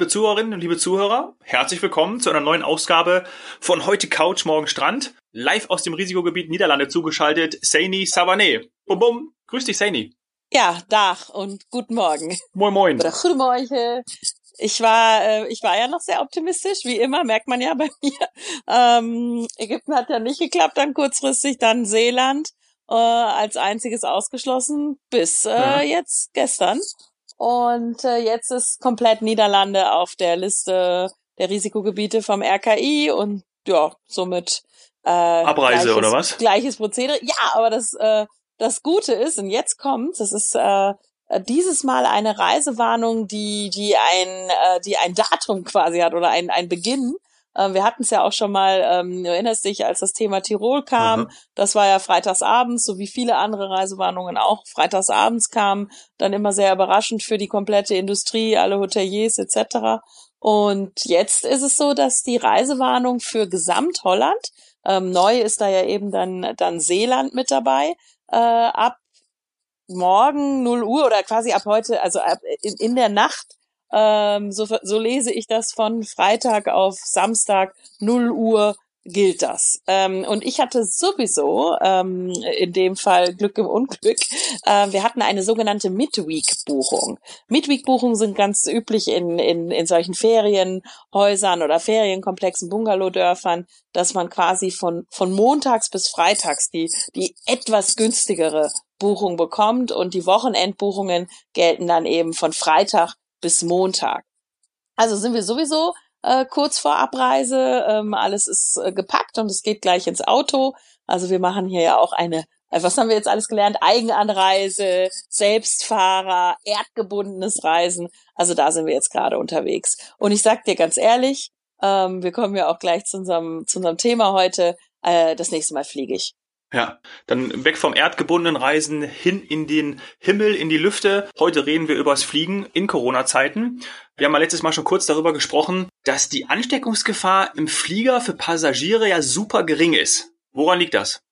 Liebe Zuhörerinnen und liebe Zuhörer, herzlich willkommen zu einer neuen Ausgabe von heute Couch, morgen Strand. Live aus dem Risikogebiet Niederlande zugeschaltet, Saini Savané. Bum bum, grüß dich Saini. Ja, Dach und guten Morgen. Moin moin. Oder guten Morgen. Ich war, äh, ich war ja noch sehr optimistisch, wie immer, merkt man ja bei mir. Ähm, Ägypten hat ja nicht geklappt, dann kurzfristig, dann Seeland äh, als einziges ausgeschlossen, bis äh, ja. jetzt gestern. Und äh, jetzt ist komplett Niederlande auf der Liste der Risikogebiete vom RKI und ja, somit äh, Abreise gleiches, oder was? Gleiches Prozedere. Ja, aber das äh, das Gute ist, und jetzt kommt, das ist äh, dieses Mal eine Reisewarnung, die, die ein, äh, die ein Datum quasi hat oder ein, ein Beginn. Ähm, wir hatten es ja auch schon mal, ähm, du erinnerst dich, als das Thema Tirol kam, Aha. das war ja freitagsabends, so wie viele andere Reisewarnungen auch freitagsabends kamen, dann immer sehr überraschend für die komplette Industrie, alle Hoteliers etc. Und jetzt ist es so, dass die Reisewarnung für Gesamt-Holland, ähm, neu ist da ja eben dann, dann Seeland mit dabei, äh, ab morgen 0 Uhr oder quasi ab heute, also ab in, in der Nacht, ähm, so, so lese ich das von Freitag auf Samstag 0 Uhr gilt das. Ähm, und ich hatte sowieso ähm, in dem Fall Glück im Unglück. Äh, wir hatten eine sogenannte Midweek-Buchung. Midweek-Buchungen sind ganz üblich in, in, in solchen Ferienhäusern oder Ferienkomplexen, Bungalowdörfern, dass man quasi von, von montags bis freitags die, die etwas günstigere Buchung bekommt und die Wochenendbuchungen gelten dann eben von Freitag bis Montag. Also sind wir sowieso äh, kurz vor Abreise. Ähm, alles ist äh, gepackt und es geht gleich ins Auto. Also wir machen hier ja auch eine, äh, was haben wir jetzt alles gelernt? Eigenanreise, Selbstfahrer, erdgebundenes Reisen. Also da sind wir jetzt gerade unterwegs. Und ich sag dir ganz ehrlich, ähm, wir kommen ja auch gleich zu unserem, zu unserem Thema heute. Äh, das nächste Mal fliege ich. Ja, dann weg vom erdgebundenen Reisen hin in den Himmel, in die Lüfte. Heute reden wir übers Fliegen in Corona-Zeiten. Wir haben ja letztes Mal schon kurz darüber gesprochen, dass die Ansteckungsgefahr im Flieger für Passagiere ja super gering ist. Woran liegt das?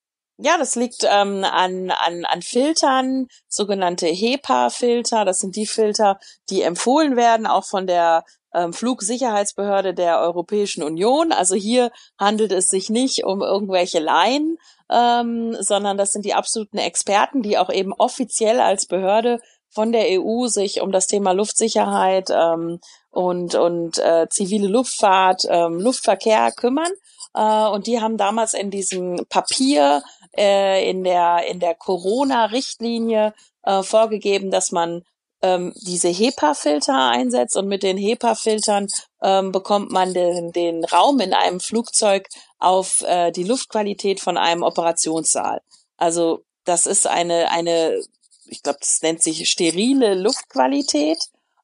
Ja, das liegt ähm, an, an, an Filtern, sogenannte HEPA-Filter. Das sind die Filter, die empfohlen werden, auch von der ähm, Flugsicherheitsbehörde der Europäischen Union. Also hier handelt es sich nicht um irgendwelche Laien, ähm, sondern das sind die absoluten Experten, die auch eben offiziell als Behörde von der EU sich um das Thema Luftsicherheit ähm, und, und äh, zivile Luftfahrt, ähm, Luftverkehr kümmern. Äh, und die haben damals in diesem Papier äh, in der, in der Corona-Richtlinie äh, vorgegeben, dass man ähm, diese HEPA-Filter einsetzt und mit den HEPA-Filtern ähm, bekommt man den, den Raum in einem Flugzeug auf äh, die Luftqualität von einem Operationssaal. Also das ist eine, eine, ich glaube, das nennt sich sterile Luftqualität.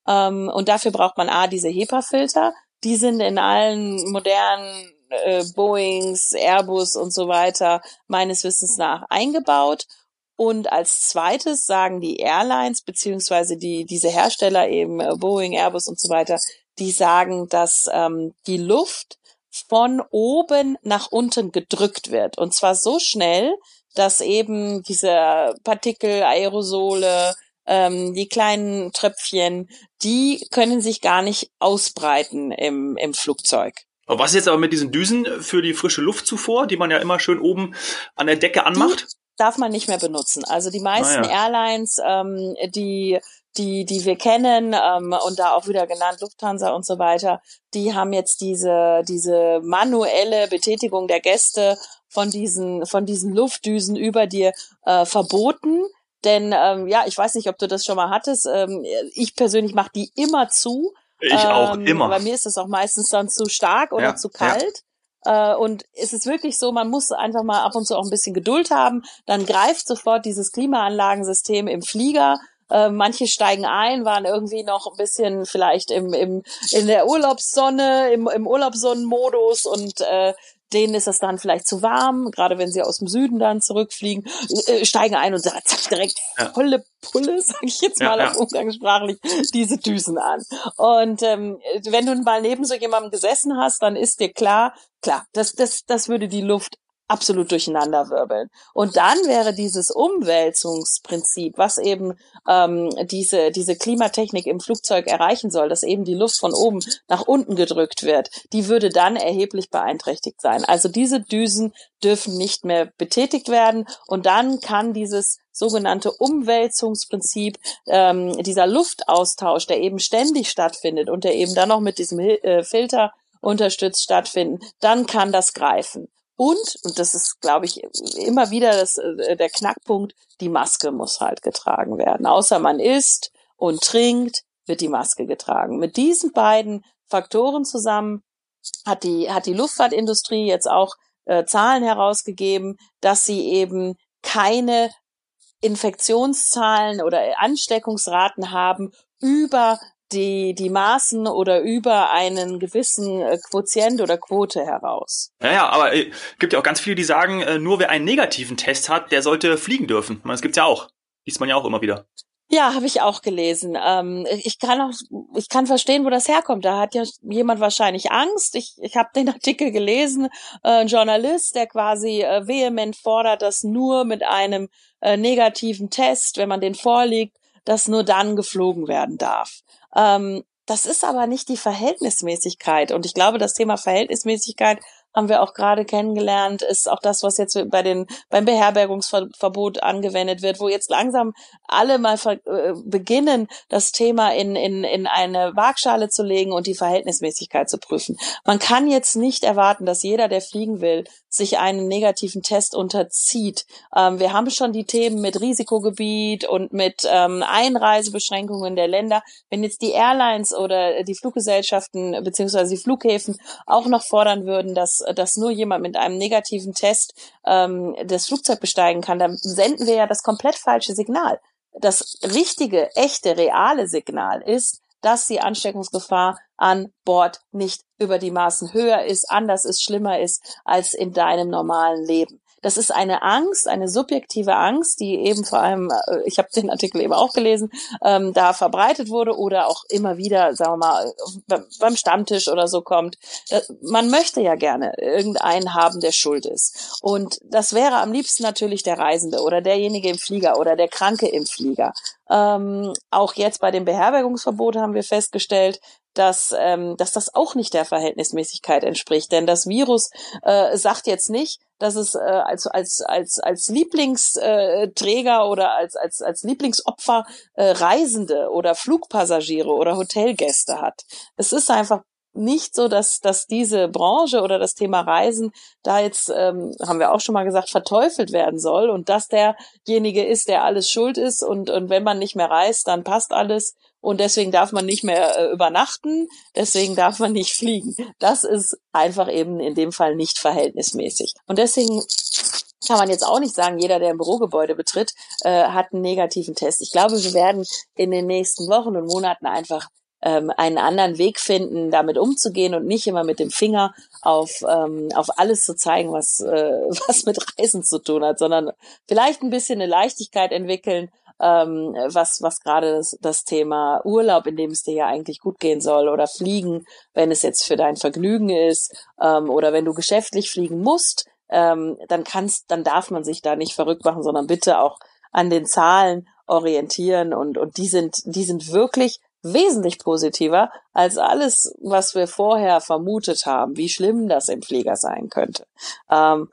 Ähm, und dafür braucht man A, diese HEPA-Filter. Die sind in allen modernen äh, Boeings, Airbus und so weiter meines Wissens nach eingebaut. Und als zweites sagen die Airlines beziehungsweise die diese Hersteller eben äh, Boeing, Airbus und so weiter, die sagen, dass ähm, die Luft von oben nach unten gedrückt wird und zwar so schnell, dass eben diese Partikel, Aerosole, ähm, die kleinen Tröpfchen, die können sich gar nicht ausbreiten im, im Flugzeug. Was ist jetzt aber mit diesen Düsen für die frische Luftzufuhr, die man ja immer schön oben an der Decke anmacht? Darf man nicht mehr benutzen. Also die meisten ah, ja. Airlines, ähm, die die die wir kennen ähm, und da auch wieder genannt Lufthansa und so weiter, die haben jetzt diese diese manuelle Betätigung der Gäste von diesen von diesen Luftdüsen über dir äh, verboten. Denn ähm, ja, ich weiß nicht, ob du das schon mal hattest. Ähm, ich persönlich mache die immer zu. Ich auch ähm, immer. Bei mir ist es auch meistens dann zu stark oder ja, zu kalt. Äh, und es ist wirklich so, man muss einfach mal ab und zu auch ein bisschen Geduld haben. Dann greift sofort dieses Klimaanlagensystem im Flieger. Äh, manche steigen ein, waren irgendwie noch ein bisschen vielleicht im, im, in der Urlaubssonne, im, im Urlaubssonnenmodus und äh, denen ist es dann vielleicht zu warm, gerade wenn sie aus dem Süden dann zurückfliegen, äh, steigen ein und zack, direkt volle Pulle, sag ich jetzt mal ja, auf ja. umgangssprachlich, diese Düsen an. Und ähm, wenn du mal neben so jemandem gesessen hast, dann ist dir klar, klar, das, das, das würde die Luft absolut durcheinander wirbeln. Und dann wäre dieses Umwälzungsprinzip, was eben ähm, diese, diese Klimatechnik im Flugzeug erreichen soll, dass eben die Luft von oben nach unten gedrückt wird, die würde dann erheblich beeinträchtigt sein. Also diese Düsen dürfen nicht mehr betätigt werden und dann kann dieses sogenannte Umwälzungsprinzip, ähm, dieser Luftaustausch, der eben ständig stattfindet und der eben dann noch mit diesem äh, Filter unterstützt stattfinden, dann kann das greifen. Und, und das ist, glaube ich, immer wieder das, äh, der Knackpunkt, die Maske muss halt getragen werden. Außer man isst und trinkt, wird die Maske getragen. Mit diesen beiden Faktoren zusammen hat die, hat die Luftfahrtindustrie jetzt auch äh, Zahlen herausgegeben, dass sie eben keine Infektionszahlen oder Ansteckungsraten haben über die, die Maßen oder über einen gewissen äh, Quotient oder Quote heraus. Ja, ja, aber äh, gibt ja auch ganz viele, die sagen, äh, nur wer einen negativen Test hat, der sollte fliegen dürfen. Das gibt's ja auch. Liest man ja auch immer wieder. Ja, habe ich auch gelesen. Ähm, ich kann auch, ich kann verstehen, wo das herkommt. Da hat ja jemand wahrscheinlich Angst. Ich, ich habe den Artikel gelesen, äh, ein Journalist, der quasi äh, vehement fordert, dass nur mit einem äh, negativen Test, wenn man den vorliegt, dass nur dann geflogen werden darf. Ähm, das ist aber nicht die Verhältnismäßigkeit. Und ich glaube, das Thema Verhältnismäßigkeit haben wir auch gerade kennengelernt, ist auch das, was jetzt bei den beim Beherbergungsverbot angewendet wird, wo jetzt langsam alle mal äh, beginnen, das Thema in, in, in eine Waagschale zu legen und die Verhältnismäßigkeit zu prüfen. Man kann jetzt nicht erwarten, dass jeder, der fliegen will, sich einen negativen Test unterzieht. Ähm, wir haben schon die Themen mit Risikogebiet und mit ähm, Einreisebeschränkungen der Länder. Wenn jetzt die Airlines oder die Fluggesellschaften beziehungsweise die Flughäfen auch noch fordern würden, dass, dass nur jemand mit einem negativen Test ähm, das Flugzeug besteigen kann, dann senden wir ja das komplett falsche Signal. Das richtige, echte, reale Signal ist, dass die Ansteckungsgefahr an Bord nicht über die Maßen höher ist, anders ist, schlimmer ist als in deinem normalen Leben. Das ist eine Angst, eine subjektive Angst, die eben vor allem, äh, ich habe den Artikel eben auch gelesen, ähm, da verbreitet wurde oder auch immer wieder, sagen wir mal, beim Stammtisch oder so kommt. Man möchte ja gerne irgendeinen haben, der schuld ist. Und das wäre am liebsten natürlich der Reisende oder derjenige im Flieger oder der Kranke im Flieger. Ähm, auch jetzt bei dem Beherbergungsverbot haben wir festgestellt, dass, ähm, dass das auch nicht der Verhältnismäßigkeit entspricht. Denn das Virus äh, sagt jetzt nicht, dass es äh, als, als, als, als Lieblingsträger oder als, als, als Lieblingsopfer äh, Reisende oder Flugpassagiere oder Hotelgäste hat. Es ist einfach nicht so, dass, dass diese Branche oder das Thema Reisen da jetzt, ähm, haben wir auch schon mal gesagt, verteufelt werden soll und dass derjenige ist, der alles schuld ist und, und wenn man nicht mehr reist, dann passt alles und deswegen darf man nicht mehr äh, übernachten, deswegen darf man nicht fliegen. Das ist einfach eben in dem Fall nicht verhältnismäßig. Und deswegen kann man jetzt auch nicht sagen, jeder, der ein Bürogebäude betritt, äh, hat einen negativen Test. Ich glaube, wir werden in den nächsten Wochen und Monaten einfach ähm, einen anderen Weg finden, damit umzugehen und nicht immer mit dem Finger auf, ähm, auf alles zu zeigen, was, äh, was mit Reisen zu tun hat, sondern vielleicht ein bisschen eine Leichtigkeit entwickeln, ähm, was, was gerade das, das Thema Urlaub, in dem es dir ja eigentlich gut gehen soll, oder Fliegen, wenn es jetzt für dein Vergnügen ist, ähm, oder wenn du geschäftlich fliegen musst, ähm, dann kannst, dann darf man sich da nicht verrückt machen, sondern bitte auch an den Zahlen orientieren und, und die sind, die sind wirklich wesentlich positiver als alles, was wir vorher vermutet haben, wie schlimm das im Flieger sein könnte. Ähm,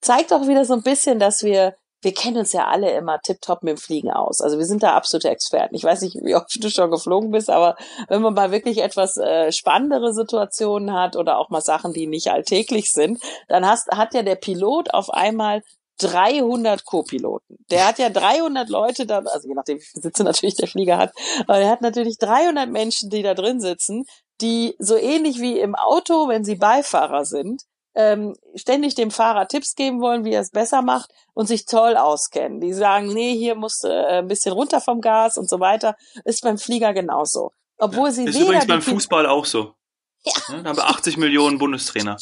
zeigt auch wieder so ein bisschen, dass wir wir kennen uns ja alle immer tiptop mit dem Fliegen aus. Also wir sind da absolute Experten. Ich weiß nicht, wie oft du schon geflogen bist, aber wenn man mal wirklich etwas äh, spannendere Situationen hat oder auch mal Sachen, die nicht alltäglich sind, dann hast, hat ja der Pilot auf einmal 300 Co-Piloten. Der hat ja 300 Leute da, also je nachdem, wie viele Sitze natürlich der Flieger hat, aber er hat natürlich 300 Menschen, die da drin sitzen, die so ähnlich wie im Auto, wenn sie Beifahrer sind, ähm, ständig dem Fahrer Tipps geben wollen, wie er es besser macht und sich toll auskennen. Die sagen, nee, hier musst du äh, ein bisschen runter vom Gas und so weiter. Ist beim Flieger genauso. Obwohl ja, sie ist übrigens beim Fußball auch so. Ja. ja da haben wir 80 Millionen Bundestrainer.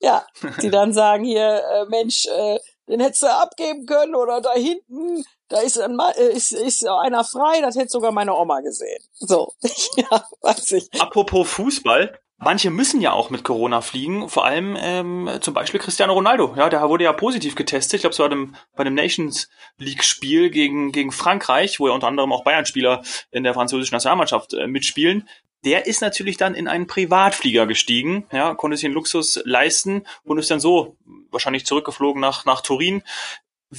Ja, die dann sagen hier, äh, Mensch, äh, den hättest du abgeben können oder da hinten, da ist, ein, äh, ist, ist einer frei, das hätte sogar meine Oma gesehen. So, ja, weiß ich. Apropos Fußball, Manche müssen ja auch mit Corona fliegen, vor allem ähm, zum Beispiel Cristiano Ronaldo. Ja, der wurde ja positiv getestet. Ich glaube, es war dem, bei dem Nations League-Spiel gegen, gegen Frankreich, wo ja unter anderem auch Bayern-Spieler in der französischen Nationalmannschaft äh, mitspielen. Der ist natürlich dann in einen Privatflieger gestiegen, ja, konnte sich den Luxus leisten und ist dann so wahrscheinlich zurückgeflogen nach, nach Turin.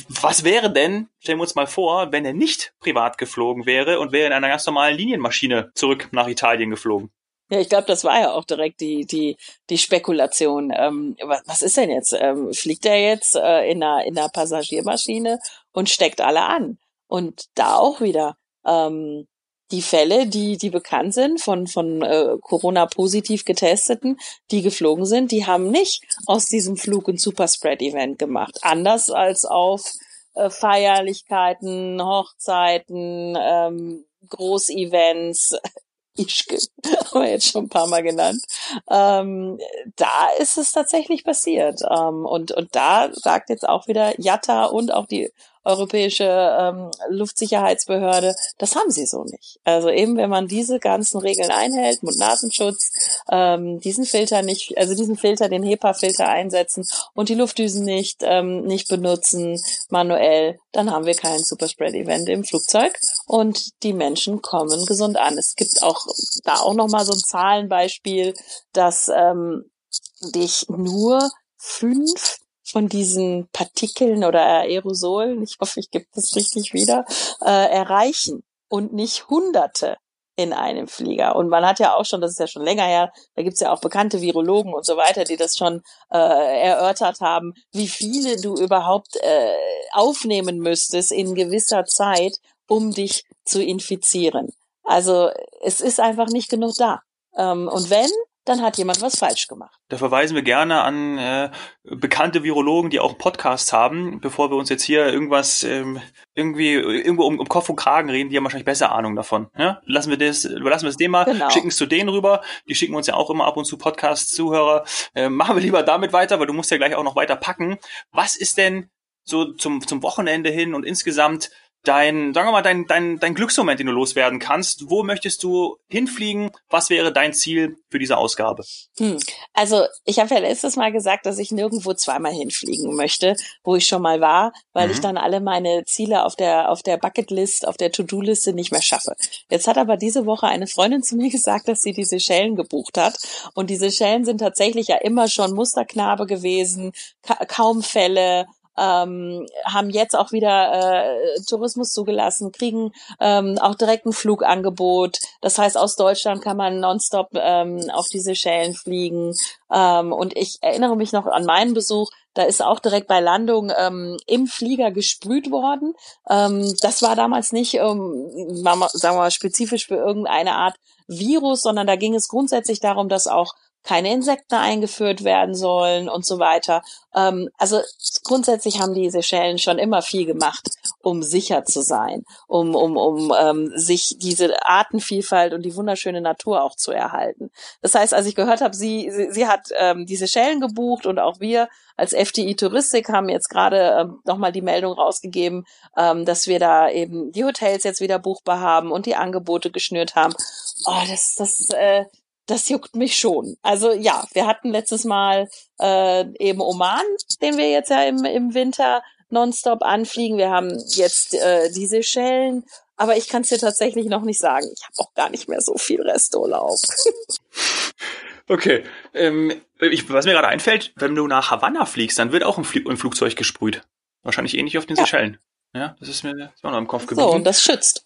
Was wäre denn, stellen wir uns mal vor, wenn er nicht privat geflogen wäre und wäre in einer ganz normalen Linienmaschine zurück nach Italien geflogen? Ja, ich glaube, das war ja auch direkt die die die Spekulation. Ähm, was, ist denn jetzt? Ähm, fliegt er jetzt äh, in einer in einer Passagiermaschine und steckt alle an? Und da auch wieder ähm, die Fälle, die die bekannt sind von von äh, Corona positiv getesteten, die geflogen sind, die haben nicht aus diesem Flug ein Superspread Event gemacht, anders als auf äh, Feierlichkeiten, Hochzeiten, ähm, Großevents, Ischke, haben wir jetzt schon ein paar Mal genannt. Ähm, da ist es tatsächlich passiert. Ähm, und, und da sagt jetzt auch wieder Jatta und auch die europäische ähm, Luftsicherheitsbehörde, das haben sie so nicht. Also eben, wenn man diese ganzen Regeln einhält, Mund-Nasenschutz, ähm, diesen Filter nicht, also diesen Filter, den HEPA-Filter einsetzen und die Luftdüsen nicht, ähm, nicht benutzen manuell, dann haben wir kein Superspread-Event im Flugzeug und die Menschen kommen gesund an. Es gibt auch da auch noch mal so ein Zahlenbeispiel, dass ähm, dich nur fünf von diesen Partikeln oder Aerosolen, ich hoffe, ich gebe das richtig wieder, äh, erreichen und nicht Hunderte in einem Flieger. Und man hat ja auch schon, das ist ja schon länger her, da gibt's ja auch bekannte Virologen und so weiter, die das schon äh, erörtert haben, wie viele du überhaupt äh, aufnehmen müsstest in gewisser Zeit, um dich zu infizieren. Also es ist einfach nicht genug da. Ähm, und wenn, dann hat jemand was falsch gemacht. Da verweisen wir gerne an äh, bekannte Virologen, die auch Podcasts haben, bevor wir uns jetzt hier irgendwas ähm, irgendwie irgendwo um, um Kopf und Kragen reden, die haben wahrscheinlich besser Ahnung davon. Ja? Lassen wir das, überlassen wir das dem mal, genau. schicken es zu denen rüber. Die schicken uns ja auch immer ab und zu Podcast-Zuhörer. Äh, machen wir lieber damit weiter, weil du musst ja gleich auch noch weiter packen. Was ist denn so zum, zum Wochenende hin und insgesamt dein, sagen wir mal, dein, dein, dein Glücksmoment, den du loswerden kannst. Wo möchtest du hinfliegen? Was wäre dein Ziel für diese Ausgabe? Hm. Also ich habe ja letztes Mal gesagt, dass ich nirgendwo zweimal hinfliegen möchte, wo ich schon mal war, weil mhm. ich dann alle meine Ziele auf der auf der Bucketlist, auf der To-Do-Liste nicht mehr schaffe. Jetzt hat aber diese Woche eine Freundin zu mir gesagt, dass sie diese Schellen gebucht hat und diese Schellen sind tatsächlich ja immer schon Musterknabe gewesen, ka kaum Fälle, ähm, haben jetzt auch wieder äh, Tourismus zugelassen, kriegen ähm, auch direkt ein Flugangebot. Das heißt, aus Deutschland kann man nonstop ähm, auf diese Schellen fliegen. Ähm, und ich erinnere mich noch an meinen Besuch. Da ist auch direkt bei Landung ähm, im Flieger gesprüht worden. Ähm, das war damals nicht, ähm, sagen wir mal, spezifisch für irgendeine Art Virus, sondern da ging es grundsätzlich darum, dass auch keine Insekten eingeführt werden sollen und so weiter. Ähm, also grundsätzlich haben die Seychellen schon immer viel gemacht, um sicher zu sein, um, um, um ähm, sich diese Artenvielfalt und die wunderschöne Natur auch zu erhalten. Das heißt, als ich gehört habe, sie, sie, sie hat ähm, diese Schellen gebucht und auch wir als FDI Touristik haben jetzt gerade ähm, nochmal die Meldung rausgegeben, ähm, dass wir da eben die Hotels jetzt wieder buchbar haben und die Angebote geschnürt haben. Oh, das, das, äh, das juckt mich schon. Also ja, wir hatten letztes Mal äh, eben Oman, den wir jetzt ja im, im Winter nonstop anfliegen. Wir haben jetzt äh, diese Schellen, aber ich kann es dir tatsächlich noch nicht sagen. Ich habe auch gar nicht mehr so viel Resturlaub. okay. Ähm, ich, was mir gerade einfällt, wenn du nach Havanna fliegst, dann wird auch ein, Fl ein Flugzeug gesprüht. Wahrscheinlich ähnlich auf den ja. Seychellen. Ja, das ist mir auch noch im Kopf geblieben. So, und das schützt.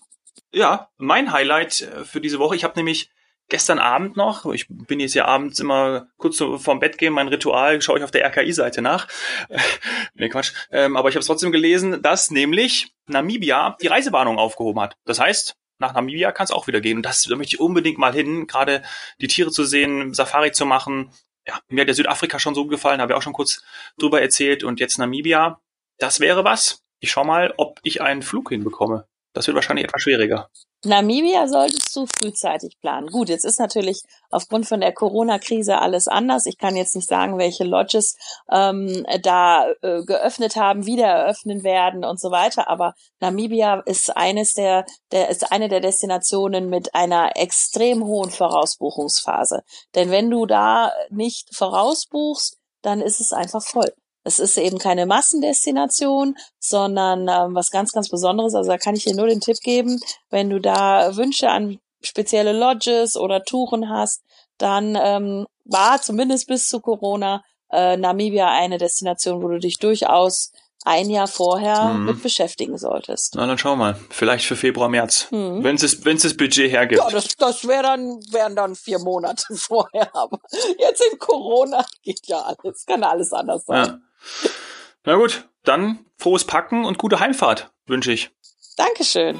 Ja, mein Highlight äh, für diese Woche, ich habe nämlich gestern Abend noch, ich bin jetzt ja abends immer kurz vorm Bett gehen, mein Ritual, schaue ich auf der RKI-Seite nach. nee, Quatsch. Ähm, aber ich habe es trotzdem gelesen, dass nämlich Namibia die Reisewarnung aufgehoben hat. Das heißt, nach Namibia kann es auch wieder gehen. Und das da möchte ich unbedingt mal hin, gerade die Tiere zu sehen, Safari zu machen. Ja, mir hat der Südafrika schon so gefallen, habe ich auch schon kurz drüber erzählt. Und jetzt Namibia, das wäre was. Ich schau mal, ob ich einen Flug hinbekomme. Das wird wahrscheinlich etwas schwieriger. Namibia solltest du frühzeitig planen. Gut, jetzt ist natürlich aufgrund von der Corona-Krise alles anders. Ich kann jetzt nicht sagen, welche Lodges ähm, da äh, geöffnet haben, wieder eröffnen werden und so weiter. Aber Namibia ist eines der, der ist eine der Destinationen mit einer extrem hohen Vorausbuchungsphase. Denn wenn du da nicht vorausbuchst, dann ist es einfach voll. Es ist eben keine Massendestination, sondern ähm, was ganz, ganz Besonderes. Also da kann ich dir nur den Tipp geben, wenn du da Wünsche an spezielle Lodges oder Touren hast, dann ähm, war zumindest bis zu Corona äh, Namibia eine Destination, wo du dich durchaus ein Jahr vorher mhm. mit beschäftigen solltest. Na, dann schau mal. Vielleicht für Februar, März. Mhm. Wenn es wenn es das Budget hergibt. Ja, das, das wär dann, wären dann vier Monate vorher. Aber jetzt in Corona geht ja alles. Kann alles anders sein. Ja. Na gut, dann frohes Packen und gute Heimfahrt wünsche ich. Dankeschön.